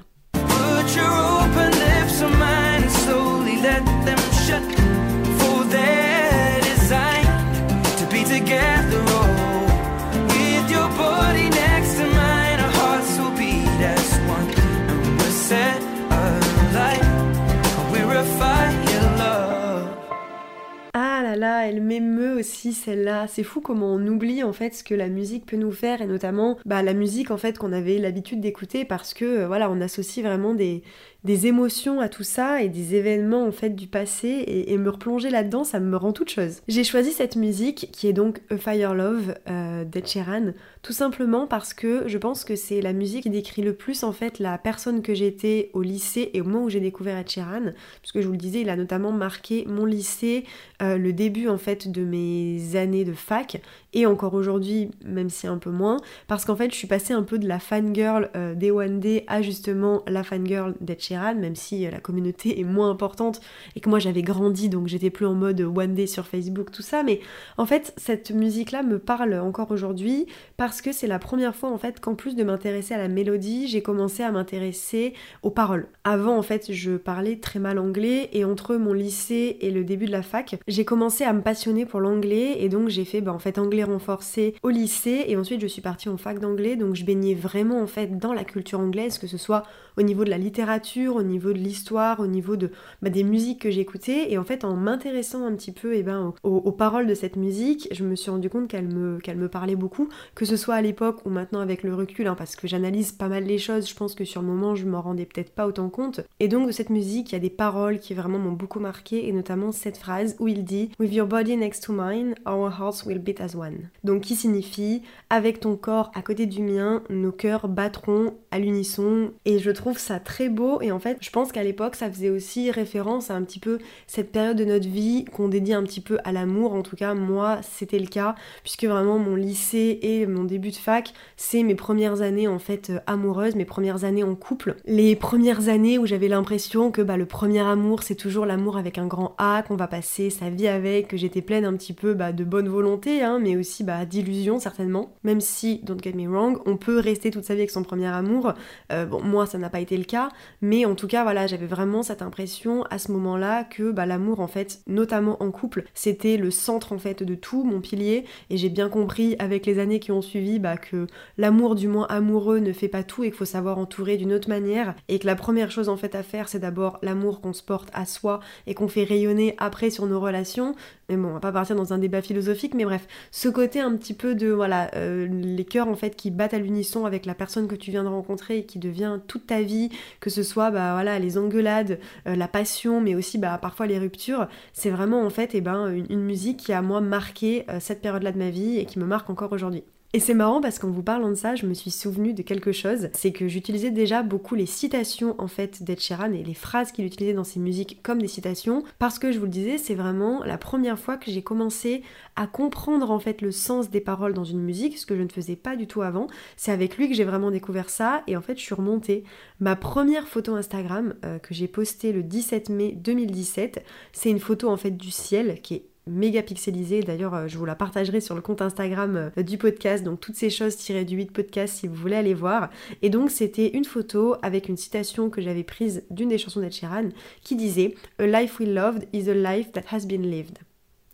Elle m'émeut aussi celle-là. C'est fou comment on oublie en fait ce que la musique peut nous faire et notamment bah, la musique en fait qu'on avait l'habitude d'écouter parce que euh, voilà on associe vraiment des, des émotions à tout ça et des événements en fait du passé et, me replonger là-dedans, ça me rend toute chose. J'ai choisi cette musique qui est donc A Fire Love euh, tout simplement parce que je pense que c'est la musique qui décrit le plus en fait la personne que j'étais au lycée et au moment où j'ai découvert Ed Sheeran, puisque je vous le disais, il a notamment marqué mon lycée, euh, le début en fait de mes années de fac et encore aujourd'hui, même si un peu moins, parce qu'en fait je suis passée un peu de la fangirl euh, des One Day à justement la fangirl d'Ed Sheeran même si euh, la communauté est moins importante et que moi j'avais grandi donc j'étais plus en mode one day sur Facebook, tout ça. Mais en fait, cette musique-là me parle encore aujourd'hui parce que c'est la première fois en fait qu'en plus de m'intéresser à la mélodie, j'ai commencé à m'intéresser aux paroles. Avant en fait, je parlais très mal anglais et entre mon lycée et le début de la fac, j'ai commencé à me passionner pour l'anglais et donc j'ai fait bah, en fait anglais renforcé au lycée et ensuite je suis partie en fac d'anglais donc je baignais vraiment en fait dans la culture anglaise que ce soit au niveau de la littérature, au niveau de l'histoire, au niveau de bah, des musiques que j'écoutais. Et en fait, en m'intéressant un petit peu et eh ben, aux, paroles de cette musique, je me suis rendu compte qu'elle me, qu'elle me parlait beaucoup, que ce soit à l'époque ou maintenant avec le recul, hein, parce que j'analyse pas mal les choses. Je pense que sur le moment, je m'en rendais peut-être pas autant compte. Et donc, de cette musique, il y a des paroles qui vraiment m'ont beaucoup marqué, et notamment cette phrase où il dit With your body next to mine, our hearts will beat as one. Donc, qui signifie Avec ton corps à côté du mien, nos cœurs battront à l'unisson. Et je trouve ça très beau et en fait je pense qu'à l'époque ça faisait aussi référence à un petit peu cette période de notre vie qu'on dédie un petit peu à l'amour, en tout cas moi c'était le cas puisque vraiment mon lycée et mon début de fac c'est mes premières années en fait euh, amoureuses, mes premières années en couple, les premières années où j'avais l'impression que bah, le premier amour c'est toujours l'amour avec un grand A, qu'on va passer sa vie avec, que j'étais pleine un petit peu bah, de bonne volonté hein, mais aussi bah, d'illusion certainement, même si, don't get me wrong, on peut rester toute sa vie avec son premier amour, euh, bon moi ça n'a pas été le cas, mais en tout cas voilà, j'avais vraiment cette impression à ce moment-là que bah, l'amour en fait, notamment en couple, c'était le centre en fait de tout, mon pilier, et j'ai bien compris avec les années qui ont suivi bah, que l'amour du moins amoureux ne fait pas tout et qu'il faut savoir entourer d'une autre manière, et que la première chose en fait à faire c'est d'abord l'amour qu'on se porte à soi et qu'on fait rayonner après sur nos relations, mais bon, on va pas partir dans un débat philosophique, mais bref, ce côté un petit peu de voilà, euh, les cœurs en fait qui battent à l'unisson avec la personne que tu viens de rencontrer et qui devient toute ta vie, que ce soit bah voilà les engueulades, euh, la passion, mais aussi bah parfois les ruptures, c'est vraiment en fait et eh ben une, musique qui a moi marqué euh, cette période-là de ma vie et qui me marque encore aujourd'hui. Et c'est marrant parce qu'en vous parlant de ça, je me suis souvenu de quelque chose, c'est que j'utilisais déjà beaucoup les citations en fait d'Ed Sheeran et les phrases qu'il utilisait dans ses musiques comme des citations, parce que je vous le disais, c'est vraiment la première fois que j'ai commencé à comprendre en fait le sens des paroles dans une musique, ce que je ne faisais pas du tout avant. C'est avec lui que j'ai vraiment découvert ça et en fait je suis remontée. Ma première photo Instagram euh, que j'ai postée le 17 mai 2017, c'est une photo en fait du ciel qui est méga pixelisée. D'ailleurs, euh, je vous la partagerai sur le compte Instagram euh, du podcast. Donc, toutes ces choses tirées du 8 podcast si vous voulez aller voir. Et donc, c'était une photo avec une citation que j'avais prise d'une des chansons d'Ed Sheeran qui disait A life we loved is a life that has been lived.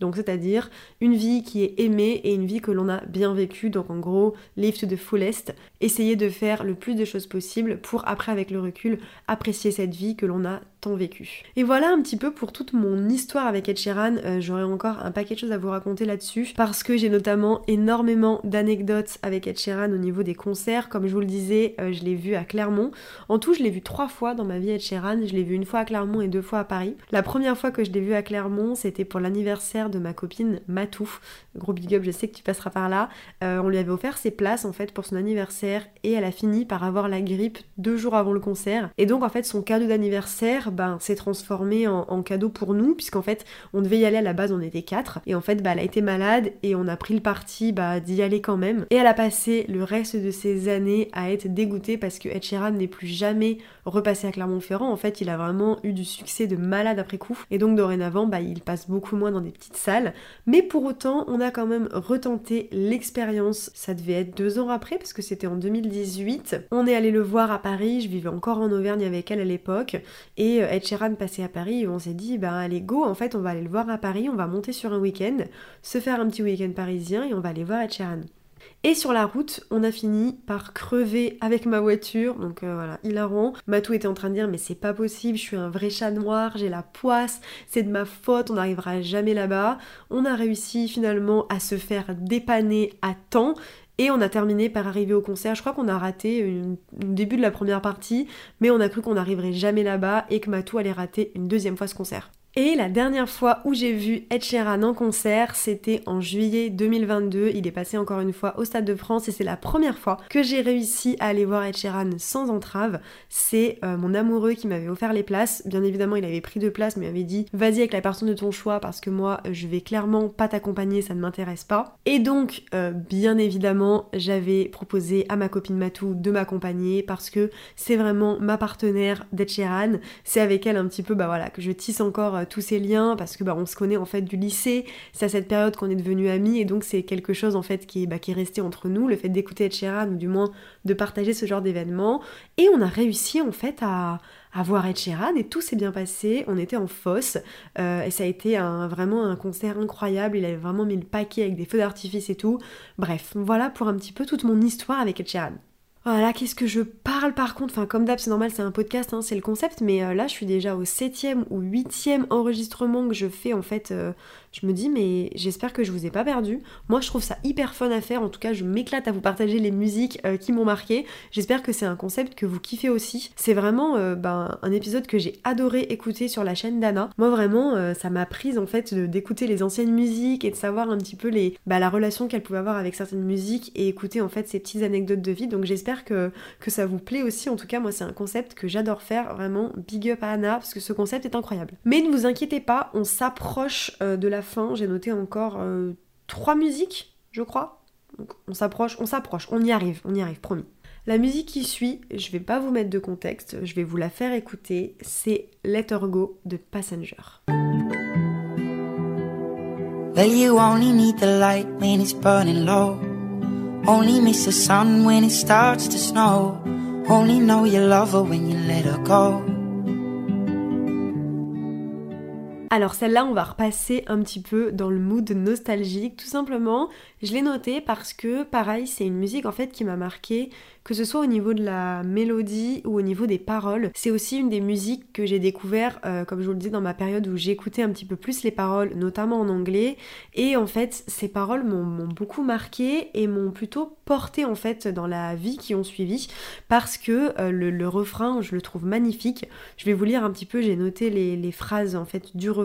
Donc c'est-à-dire une vie qui est aimée et une vie que l'on a bien vécue. Donc en gros, live to the fullest. Essayer de faire le plus de choses possible pour après avec le recul apprécier cette vie que l'on a vécu. Et voilà un petit peu pour toute mon histoire avec Ed Sheeran. Euh, j'aurais encore un paquet de choses à vous raconter là-dessus parce que j'ai notamment énormément d'anecdotes avec Ed Sheeran au niveau des concerts. Comme je vous le disais, euh, je l'ai vu à Clermont. En tout, je l'ai vu trois fois dans ma vie Ed Sheeran. Je l'ai vu une fois à Clermont et deux fois à Paris. La première fois que je l'ai vu à Clermont, c'était pour l'anniversaire de ma copine Matouf. Gros big up, je sais que tu passeras par là. Euh, on lui avait offert ses places en fait pour son anniversaire et elle a fini par avoir la grippe deux jours avant le concert. Et donc en fait son cadeau d'anniversaire ben, s'est transformé en, cadeau pour nous, puisqu'en fait, on devait y aller à la base, on était quatre. Et en fait, bah, elle a été malade et on a pris le parti bah, d'y aller quand même. Et elle a passé le reste de ses années à être dégoûtée parce que Ed Sheeran n'est plus jamais repassé à Clermont-Ferrand. En fait, il a vraiment eu du succès de malade après coup. Et donc, dorénavant, bah, il passe beaucoup moins dans des petites salles. Mais pour autant, on a quand même retenté l'expérience. Ça devait être deux ans après, parce que c'était en 2018. On est allé le voir à Paris. Je vivais encore en Auvergne avec elle à l'époque. Et Ed Sheeran passait à Paris on s'est dit, bah allez, go, en fait, on va aller le voir à Paris. On va monter sur un week-end, se faire un petit week-end parisien et on va aller voir Ed Sheeran. Et sur la route, on a fini par crever avec ma voiture. Donc euh, voilà, hilarant. Matou était en train de dire mais c'est pas possible, je suis un vrai chat noir, j'ai la poisse, c'est de ma faute, on n'arrivera jamais là-bas. On a réussi finalement à se faire dépanner à temps. Et on a terminé par arriver au concert. Je crois qu'on a raté le début de la première partie, mais on a cru qu'on n'arriverait jamais là-bas et que Matou allait rater une deuxième fois ce concert. Et la dernière fois où j'ai vu Ed Sheeran en concert, c'était en juillet 2022. Il est passé encore une fois au Stade de France et c'est la première fois que j'ai réussi à aller voir Ed Sheeran sans entrave. C'est euh, mon amoureux qui m'avait offert les places. Bien évidemment, il avait pris deux places, mais il m'avait dit vas-y avec la personne de ton choix parce que moi, je vais clairement pas t'accompagner, ça ne m'intéresse pas. Et donc, euh, bien évidemment, j'avais proposé à ma copine Matou de m'accompagner parce que c'est vraiment ma partenaire d'Ed Sheeran. C'est avec elle un petit peu, bah voilà, que je tisse encore euh, tous ces liens parce que bah, on se connaît en fait du lycée, c'est à cette période qu'on est devenus amis et donc c'est quelque chose en fait qui bah, qui est resté entre nous, le fait d'écouter Ed Sheeran ou du moins de partager ce genre d'événements. Et on a réussi en fait à, à voir Ed Sheeran et tout s'est bien passé, on était en fosse euh, et ça a été un, vraiment un concert incroyable, il avait vraiment mis le paquet avec des feux d'artifice et tout, bref voilà pour un petit peu toute mon histoire avec Ed Sheeran. Voilà, qu'est-ce que je parle par contre. Enfin, comme d'hab, c'est normal, c'est un podcast, hein, c'est le concept, mais euh, là, je suis déjà au septième ou huitième enregistrement que je fais en fait euh, je me dis mais j'espère que je vous ai pas perdu. Moi je trouve ça hyper fun à faire, en tout cas je m'éclate à vous partager les musiques euh, qui m'ont marqué. J'espère que c'est un concept que vous kiffez aussi. C'est vraiment euh, ben, un épisode que j'ai adoré écouter sur la chaîne d'Anna. Moi vraiment euh, ça m'a prise en fait d'écouter les anciennes musiques et de savoir un petit peu les, bah, la relation qu'elle pouvait avoir avec certaines musiques et écouter en fait ces petites anecdotes de vie. Donc j'espère que, que ça vous plaît aussi. En tout cas moi c'est un concept que j'adore faire. Vraiment big up à Anna parce que ce concept est incroyable. Mais ne vous inquiétez pas, on s'approche de la fin, j'ai noté encore euh, trois musiques, je crois. On s'approche, on s'approche, on y arrive, on y arrive, promis. La musique qui suit, je vais pas vous mettre de contexte, je vais vous la faire écouter, c'est Let Her Go de Passenger. Well, you only need the light when it's burning low. Only miss the sun when it starts to snow. Only know you love when you let her go. Alors celle-là, on va repasser un petit peu dans le mood nostalgique, tout simplement. Je l'ai noté parce que, pareil, c'est une musique en fait qui m'a marqué que ce soit au niveau de la mélodie ou au niveau des paroles. C'est aussi une des musiques que j'ai découvert, euh, comme je vous le dis, dans ma période où j'écoutais un petit peu plus les paroles, notamment en anglais. Et en fait, ces paroles m'ont beaucoup marqué et m'ont plutôt porté en fait dans la vie qui ont suivi parce que euh, le, refrain, je le trouve magnifique. Je vais vous lire un petit peu, j'ai noté les, les phrases en fait du refrain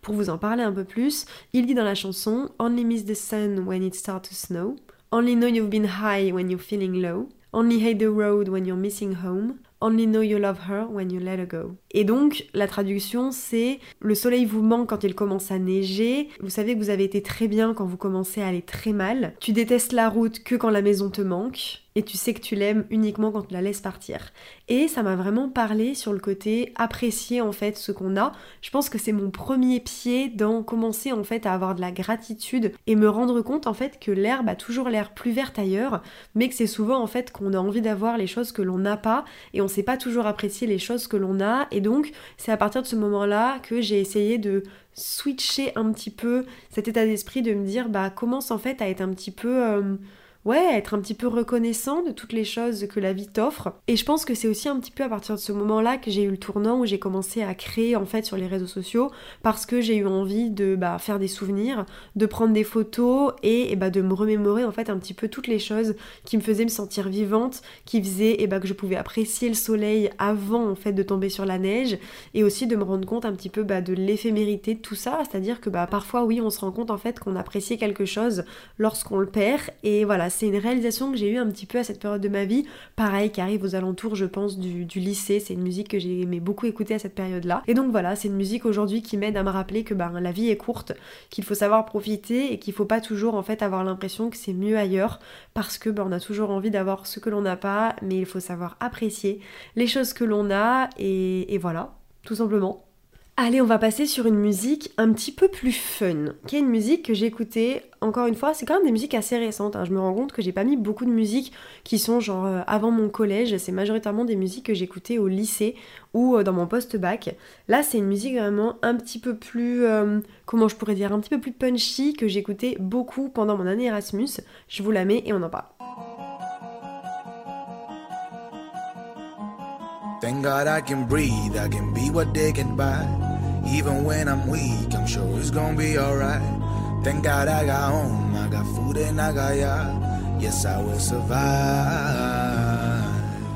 pour vous en parler un peu plus. Il dit dans la chanson Only miss the sun when it starts to snow. Only know you've been high when you're feeling low. Only hate the road when you're missing home. Only know you love her when you let her go. Et donc, la traduction, c'est le soleil vous manque quand il commence à neiger. Vous savez que vous avez été très bien quand vous commencez à aller très mal. Tu détestes la route que quand la maison te manque et tu sais que tu l'aimes uniquement quand tu la laisses partir. Et ça m'a vraiment parlé sur le côté apprécier en fait ce qu'on a. Je pense que c'est mon premier pied dans commencer en fait à avoir de la gratitude et me rendre compte en fait que l'herbe a toujours l'air plus verte ailleurs, mais que c'est souvent en fait qu'on a envie d'avoir les choses que l'on n'a pas et on sait pas toujours apprécier les choses que l'on a donc c'est à partir de ce moment-là que j'ai essayé de switcher un petit peu cet état d'esprit de me dire bah commence en fait à être un petit peu euh, ouais, être un petit peu reconnaissant de toutes les choses que la vie t'offre. Et je pense que c'est aussi un petit peu à partir de ce moment-là que j'ai eu le tournant où j'ai commencé à créer en fait sur les réseaux sociaux parce que j'ai eu envie de bah, faire des souvenirs, de prendre des photos et, bah, de me remémorer en fait un petit peu toutes les choses qui me faisaient me sentir vivante, qui faisaient et bah, que je pouvais apprécier le soleil avant en fait de tomber sur la neige et aussi de me rendre compte un petit peu de l'éphémérité de tout ça, c'est-à-dire que parfois oui on se rend compte en fait qu'on apprécie quelque chose lorsqu'on le perd et voilà c'est une réalisation que j'ai eue un petit peu à cette période de ma vie, pareil, qui arrive aux alentours, je pense, du, lycée. C'est une musique que j'ai aimé beaucoup écouter à cette période-là. Et donc voilà, c'est une musique aujourd'hui qui m'aide à me rappeler que ben, la vie est courte, qu'il faut savoir profiter et qu'il faut pas toujours en fait avoir l'impression que c'est mieux ailleurs parce que ben, on a toujours envie d'avoir ce que l'on n'a pas, mais il faut savoir apprécier les choses que l'on a et voilà, tout simplement. Allez, on va passer sur une musique un petit peu plus fun, qui est une musique que j'ai écoutée, encore une fois, c'est quand même des musiques assez récentes, hein. je me rends compte que j'ai pas mis beaucoup de musiques qui sont genre euh, avant mon collège, c'est majoritairement des musiques que j'écoutais au lycée ou euh, dans mon post-bac. Là, c'est une musique vraiment un petit peu plus, euh, comment je pourrais dire, un petit peu plus punchy, que j'écoutais beaucoup pendant mon année Erasmus, je vous la mets et on en parle. Thank God I can breathe, I can be what they can buy. Even when I'm weak, I'm sure it's gonna be alright. Thank God I got home, I got food and I got ya. Yes, I will survive.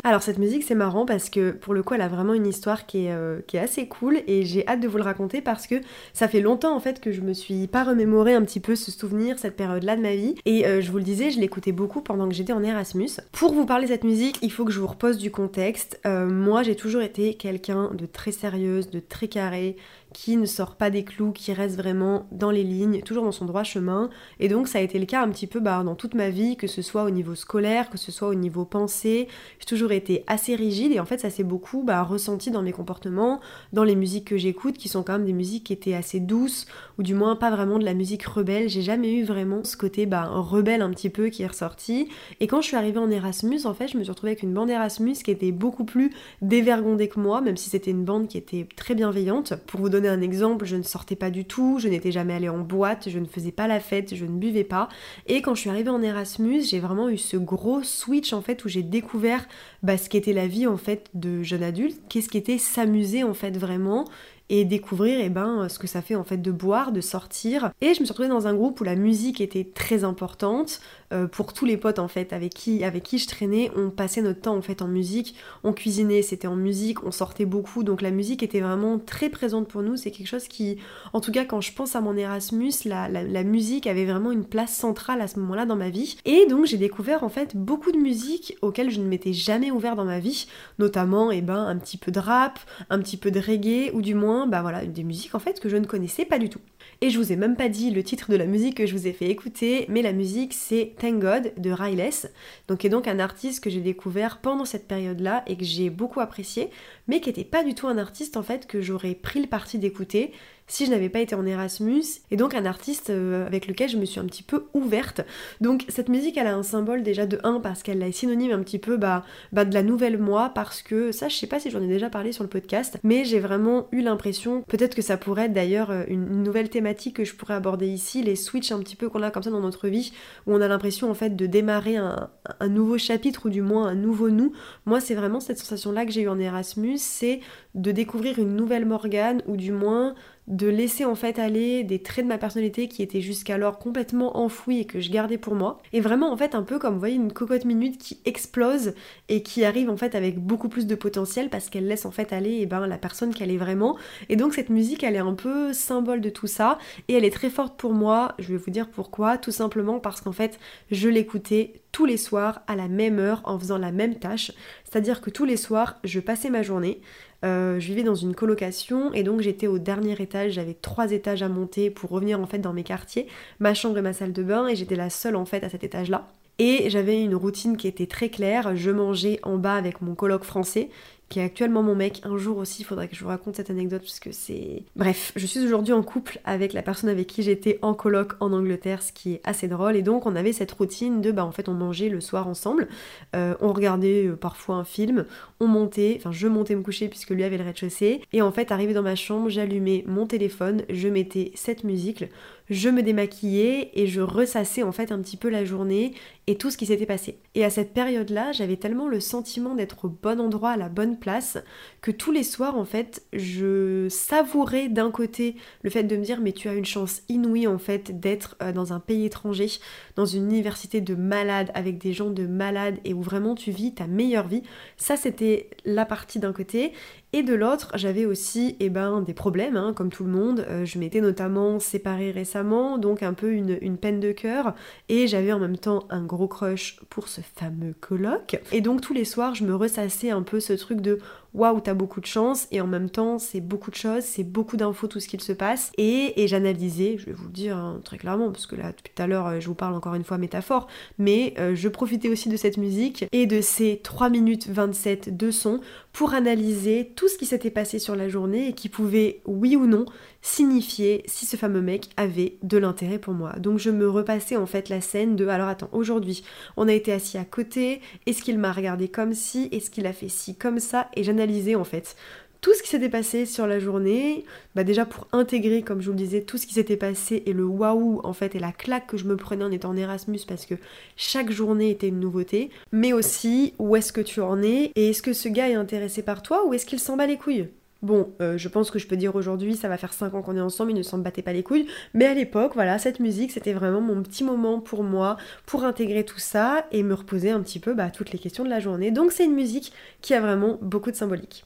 Alors cette musique c'est marrant parce que pour le coup elle a vraiment une histoire qui est, euh, qui est assez cool et j'ai hâte de vous le raconter parce que ça fait longtemps en fait que je me suis pas remémoré un petit peu ce souvenir, cette période-là de ma vie et euh, je vous le disais je l'écoutais beaucoup pendant que j'étais en Erasmus. Pour vous parler de cette musique il faut que je vous repose du contexte. Euh, moi j'ai toujours été quelqu'un de très sérieuse, de très carré, qui ne sort pas des clous, qui reste vraiment dans les lignes, toujours dans son droit chemin. Et donc ça a été le cas un petit peu bah, dans toute ma vie, que ce soit au niveau scolaire, que ce soit au niveau pensée. J'ai toujours été assez rigide et en fait ça s'est beaucoup bah, ressenti dans mes comportements, dans les musiques que j'écoute, qui sont quand même des musiques qui étaient assez douces, ou du moins pas vraiment de la musique rebelle. J'ai jamais eu vraiment ce côté bah, rebelle un petit peu qui est ressorti. Et quand je suis arrivée en Erasmus, en fait, je me suis retrouvée avec une bande Erasmus qui était beaucoup plus dévergondée que moi, même si c'était une bande qui était très bienveillante. Pour vous un exemple, je ne sortais pas du tout, je n'étais jamais allée en boîte, je ne faisais pas la fête, je ne buvais pas. Et quand je suis arrivée en Erasmus, j'ai vraiment eu ce gros switch en fait où j'ai découvert bah, ce qu'était la vie en fait de jeune adulte, qu'est-ce qu'était s'amuser en fait vraiment et découvrir eh ben, ce que ça fait en fait de boire, de sortir. Et je me suis retrouvée dans un groupe où la musique était très importante, euh, pour tous les potes en fait avec qui, avec qui je traînais, on passait notre temps en fait en musique, on cuisinait, c'était en musique, on sortait beaucoup, donc la musique était vraiment très présente pour nous, c'est quelque chose qui, en tout cas quand je pense à mon Erasmus, la, la, musique avait vraiment une place centrale à ce moment-là dans ma vie, et donc j'ai découvert en fait beaucoup de musique auxquelles je ne m'étais jamais ouvert dans ma vie, notamment et eh ben, un petit peu de rap, un petit peu de reggae, ou du moins bah voilà, des musiques en fait que je ne connaissais pas du tout. Et je vous ai même pas dit le titre de la musique que je vous ai fait écouter, mais la musique c'est Thank God de Ryless, donc qui est donc un artiste que j'ai découvert pendant cette période-là et que j'ai beaucoup apprécié, mais qui n'était pas du tout un artiste en fait que j'aurais pris le parti d'écouter si je n'avais pas été en Erasmus, et donc un artiste euh, avec lequel je me suis un petit peu ouverte. Donc cette musique, elle a un symbole déjà de 1 parce qu'elle est synonyme un petit peu bah, bah, de la nouvelle moi, parce que ça, je sais pas si j'en ai déjà parlé sur le podcast, mais j'ai vraiment eu l'impression, peut-être que ça pourrait être d'ailleurs euh, une, nouvelle thématique que je pourrais aborder ici, les switches un petit peu qu'on a comme ça dans notre vie, où on a l'impression en fait de démarrer un, un nouveau chapitre ou du moins un nouveau nous. Moi, c'est vraiment cette sensation-là que j'ai eu en Erasmus, c'est de découvrir une nouvelle Morgane, ou du moins de laisser en fait aller des traits de ma personnalité qui étaient jusqu'alors complètement enfouis et que je gardais pour moi. Et vraiment en fait un peu comme vous voyez une cocotte minute qui explose et qui arrive en fait avec beaucoup plus de potentiel parce qu'elle laisse en fait aller eh ben, la personne qu'elle est vraiment. Et donc cette musique elle est un peu symbole de tout ça et elle est très forte pour moi. Je vais vous dire pourquoi. Tout simplement parce qu'en fait je l'écoutais tous les soirs à la même heure en faisant la même tâche. C'est-à-dire que tous les soirs je passais ma journée euh, je vivais dans une colocation et donc j'étais au dernier étage, j'avais trois étages à monter pour revenir en fait dans mes quartiers, ma chambre et ma salle de bain et j'étais la seule en fait à cet étage-là. Et j'avais une routine qui était très claire, je mangeais en bas avec mon coloc français qui est actuellement mon mec. Un jour aussi, il faudrait que je vous raconte cette anecdote parce que c'est... Bref, je suis aujourd'hui en couple avec la personne avec qui j'étais en coloc en Angleterre, ce qui est assez drôle. Et donc on avait cette routine de, bah en fait on mangeait le soir ensemble, euh, on regardait euh, parfois un film, on montait, enfin je montais me coucher puisque lui avait le rez-de-chaussée. Et en fait, arrivé dans ma chambre, j'allumais mon téléphone, je mettais cette musique, je me démaquillais et je ressassais en fait un petit peu la journée et tout ce qui s'était passé. Et à cette période-là, j'avais tellement le sentiment d'être au bon endroit, à la bonne place, que tous les soirs en fait, je savourais d'un côté le fait de me dire mais tu as une chance inouïe en fait d'être euh, dans un pays étranger, dans une université de malades, avec des gens de malades et où vraiment tu vis ta meilleure vie. Ça c'était la partie d'un côté. Et de l'autre, j'avais aussi eh ben, des problèmes, hein, comme tout le monde. Euh, je m'étais notamment séparée récemment donc un peu une, une peine de cœur, et j'avais en même temps un gros crush pour ce fameux coloc. Et donc tous les soirs, je me ressassais un peu ce truc de waouh, t'as beaucoup de chance, et en même temps, c'est beaucoup de choses, c'est beaucoup d'infos, tout ce qu'il se passe. Et, et j'analysais, je vais vous le dire hein, très clairement, parce que là, tout à l'heure, euh, je vous parle encore une fois métaphore, mais euh, je profitais aussi de cette musique et de ces 3 minutes 27 de son pour analyser tout ce qui s'était passé sur la journée et qui pouvait, oui ou non, signifier si ce fameux mec avait de l'intérêt pour moi. Donc je me repassais en fait la scène de alors attends, aujourd'hui, on a été assis à côté, est-ce qu'il m'a regardé comme si, est-ce qu'il a fait ci comme ça, et j'analysais en fait tout ce qui s'était passé sur la journée, bah déjà pour intégrer, comme je vous le disais, tout ce qui s'était passé et le waouh en fait et la claque que je me prenais en étant en Erasmus parce que chaque journée était une nouveauté, mais aussi où est-ce que tu en es et est-ce que ce gars est intéressé par toi ou est-ce qu'il s'en bat les couilles? Bon, euh, je pense que je peux dire aujourd'hui, ça va faire 5 ans qu'on est ensemble, il ne s'en battait pas les couilles. Mais à l'époque, voilà, cette musique, c'était vraiment mon petit moment pour moi, pour intégrer tout ça et me reposer un petit peu bah, toutes les questions de la journée. Donc c'est une musique qui a vraiment beaucoup de symbolique.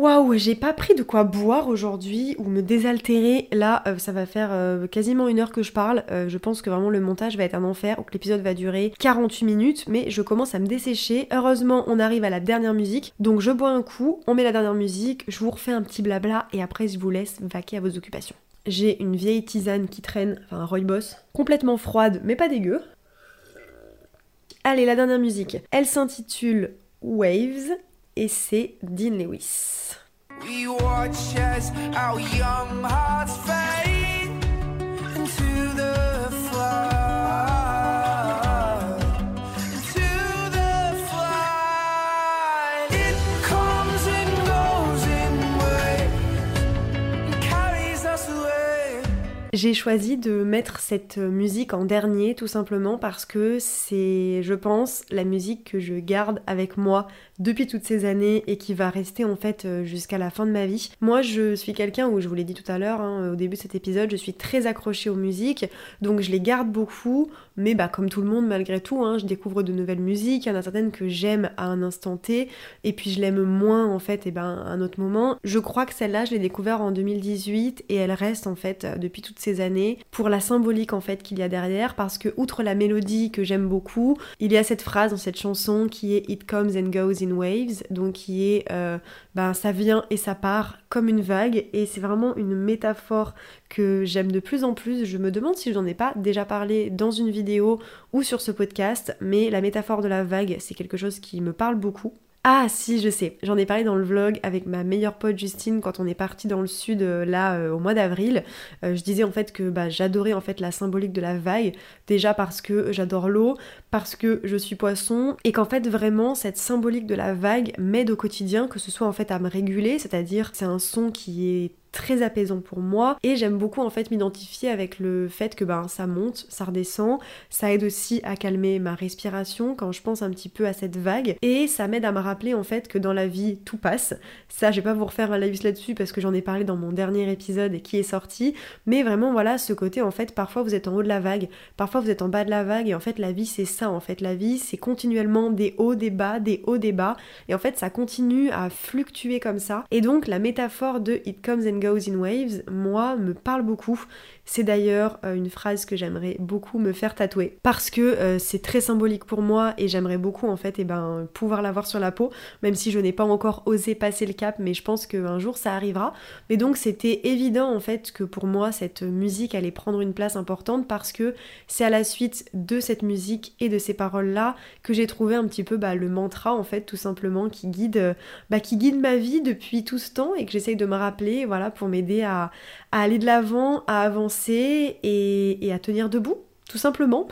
Waouh, j'ai pas pris de quoi boire aujourd'hui ou me désaltérer. Là, euh, ça va faire euh, quasiment une heure que je parle. Euh, je pense que vraiment le montage va être un enfer ou que l'épisode va durer 48 minutes, mais je commence à me dessécher. Heureusement, on arrive à la dernière musique. Donc je bois un coup, on met la dernière musique, je vous refais un petit blabla et après je vous laisse vaquer à vos occupations. J'ai une vieille tisane qui traîne, enfin un rooibos, complètement froide mais pas dégueu. Allez, la dernière musique. Elle s'intitule Waves et c'est Dean Lewis. We watch as our young hearts fade J'ai choisi de mettre cette musique en dernier tout simplement parce que c'est, je pense, la musique que je garde avec moi depuis toutes ces années et qui va rester en fait euh, jusqu'à la fin de ma vie. Moi, je suis quelqu'un où je vous l'ai dit tout à l'heure hein, au début de cet épisode, je suis très accrochée aux musiques, donc je les garde beaucoup, mais bah comme tout le monde malgré tout, hein, je découvre de nouvelles musiques, il y en a certaines que j'aime à un instant T, et puis je l'aime moins en fait et ben à un autre moment. Je crois que celle-là, je l'ai découverte en 2018 et elle reste en fait euh, depuis toutes ces années pour la symbolique en fait qu'il y a derrière, parce que outre la mélodie que j'aime beaucoup, il y a cette phrase dans cette chanson qui est It comes and goes in waves, donc qui est euh, ben ça vient et ça part comme une vague, et c'est vraiment une métaphore que j'aime de plus en plus. Je me demande si je n'en ai pas déjà parlé dans une vidéo ou sur ce podcast, mais la métaphore de la vague, c'est quelque chose qui me parle beaucoup. Ah si, je sais, j'en ai parlé dans le vlog avec ma meilleure pote Justine quand on est parti dans le sud euh, là euh, au mois d'avril. Euh, je disais en fait que bah, j'adorais en fait la symbolique de la vague, déjà parce que j'adore l'eau, parce que je suis poisson, et qu'en fait vraiment cette symbolique de la vague m'aide au quotidien, que ce soit en fait à me réguler, c'est-à-dire c'est un son qui est très apaisant pour moi. Et j'aime beaucoup en fait m'identifier avec le fait que ben ça monte, ça redescend, ça aide aussi à calmer ma respiration quand je pense un petit peu à cette vague. Et ça m'aide à me rappeler en fait que dans la vie tout passe. Ça je vais pas vous refaire un live là-dessus parce que j'en ai parlé dans mon dernier épisode qui est sorti, mais vraiment voilà ce côté en fait parfois vous êtes en haut de la vague, parfois vous êtes en bas de la vague. Et en fait la vie c'est ça en fait. La vie c'est continuellement des hauts des bas, des hauts des bas. Et en fait ça continue à fluctuer comme ça. Et donc la métaphore de it comes and goes in waves, moi, me parle beaucoup. C'est d'ailleurs euh, une phrase que j'aimerais beaucoup me faire tatouer parce que euh, c'est très symbolique pour moi et j'aimerais beaucoup en fait eh ben, pouvoir l'avoir sur la peau, même si je n'ai pas encore osé passer le cap, mais je pense qu'un jour ça arrivera. Mais donc c'était évident en fait que pour moi cette musique allait prendre une place importante parce que c'est à la suite de cette musique et de ces paroles-là que j'ai trouvé un petit peu bah, le mantra en fait tout simplement qui guide, euh, bah, qui guide ma vie depuis tout ce temps et que j'essaye de me rappeler voilà pour m'aider à aller de l'avant, à avancer et, à tenir debout, tout simplement.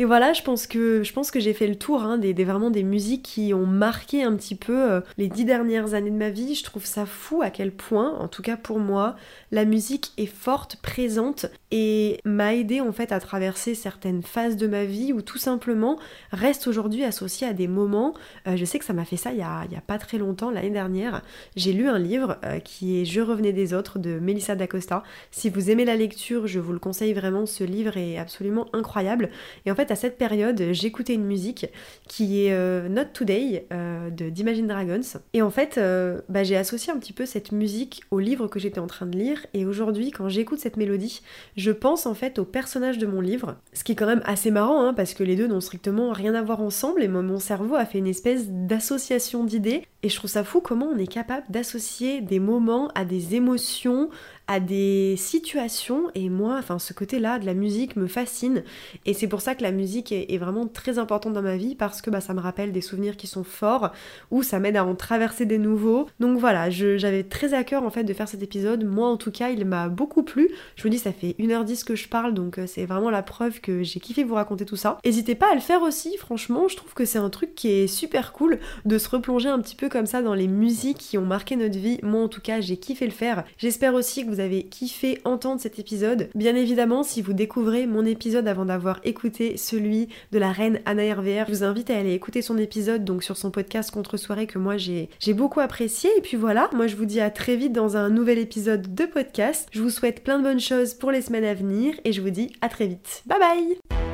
Et voilà, je pense que je pense que j'ai fait le tour hein, des, vraiment des musiques qui ont marqué un petit peu euh, les dix dernières années de ma vie. Je trouve ça fou à quel point, en tout cas pour moi, la musique est forte, présente et m'a aidé en fait à traverser certaines phases de ma vie ou tout simplement reste aujourd'hui associée à des moments. Euh, je sais que ça m'a fait ça il y, a, pas très longtemps, l'année dernière. J'ai lu un livre euh, qui est Je revenais des autres de Melissa d'Acosta. Si vous aimez la lecture, je vous le conseille vraiment. Ce livre est absolument incroyable. Et en fait, à cette période, j'écoutais une musique qui est euh, Not Today de d'Imagine Dragons. Et en fait, euh, bah, j'ai associé un petit peu cette musique au livre que j'étais en train de lire. Et aujourd'hui, quand j'écoute cette mélodie, je pense en fait au personnage de mon livre. Ce qui est quand même assez marrant, hein, parce que les deux n'ont strictement rien à voir ensemble. Et mon cerveau a fait une espèce d'association d'idées. Et je trouve ça fou comment on est capable d'associer des moments à des émotions, à des situations et moi, enfin ce côté-là de la musique me fascine et c'est pour ça que la musique est, vraiment très importante dans ma vie parce que bah, ça me rappelle des souvenirs qui sont forts ou ça m'aide à en traverser des nouveaux. Donc voilà, j'avais très à cœur en fait de faire cet épisode. Moi en tout cas, il m'a beaucoup plu. Je vous dis, ça fait 1h10 que je parle donc euh, c'est vraiment la preuve que j'ai kiffé vous raconter tout ça. N'hésitez pas à le faire aussi, franchement, je trouve que c'est un truc qui est super cool de se replonger un petit peu comme ça dans les musiques qui ont marqué notre vie. Moi en tout cas, j'ai kiffé le faire. J'espère aussi que vous avez kiffé entendre cet épisode. Bien évidemment, si vous découvrez mon épisode avant d'avoir écouté celui de la reine Anna RVR, je vous invite à aller écouter son épisode donc sur son podcast Contre Soirée que moi j'ai beaucoup apprécié. Et puis voilà, moi je vous dis à très vite dans un nouvel épisode de podcast. Je vous souhaite plein de bonnes choses pour les semaines à venir et je vous dis à très vite. Bye bye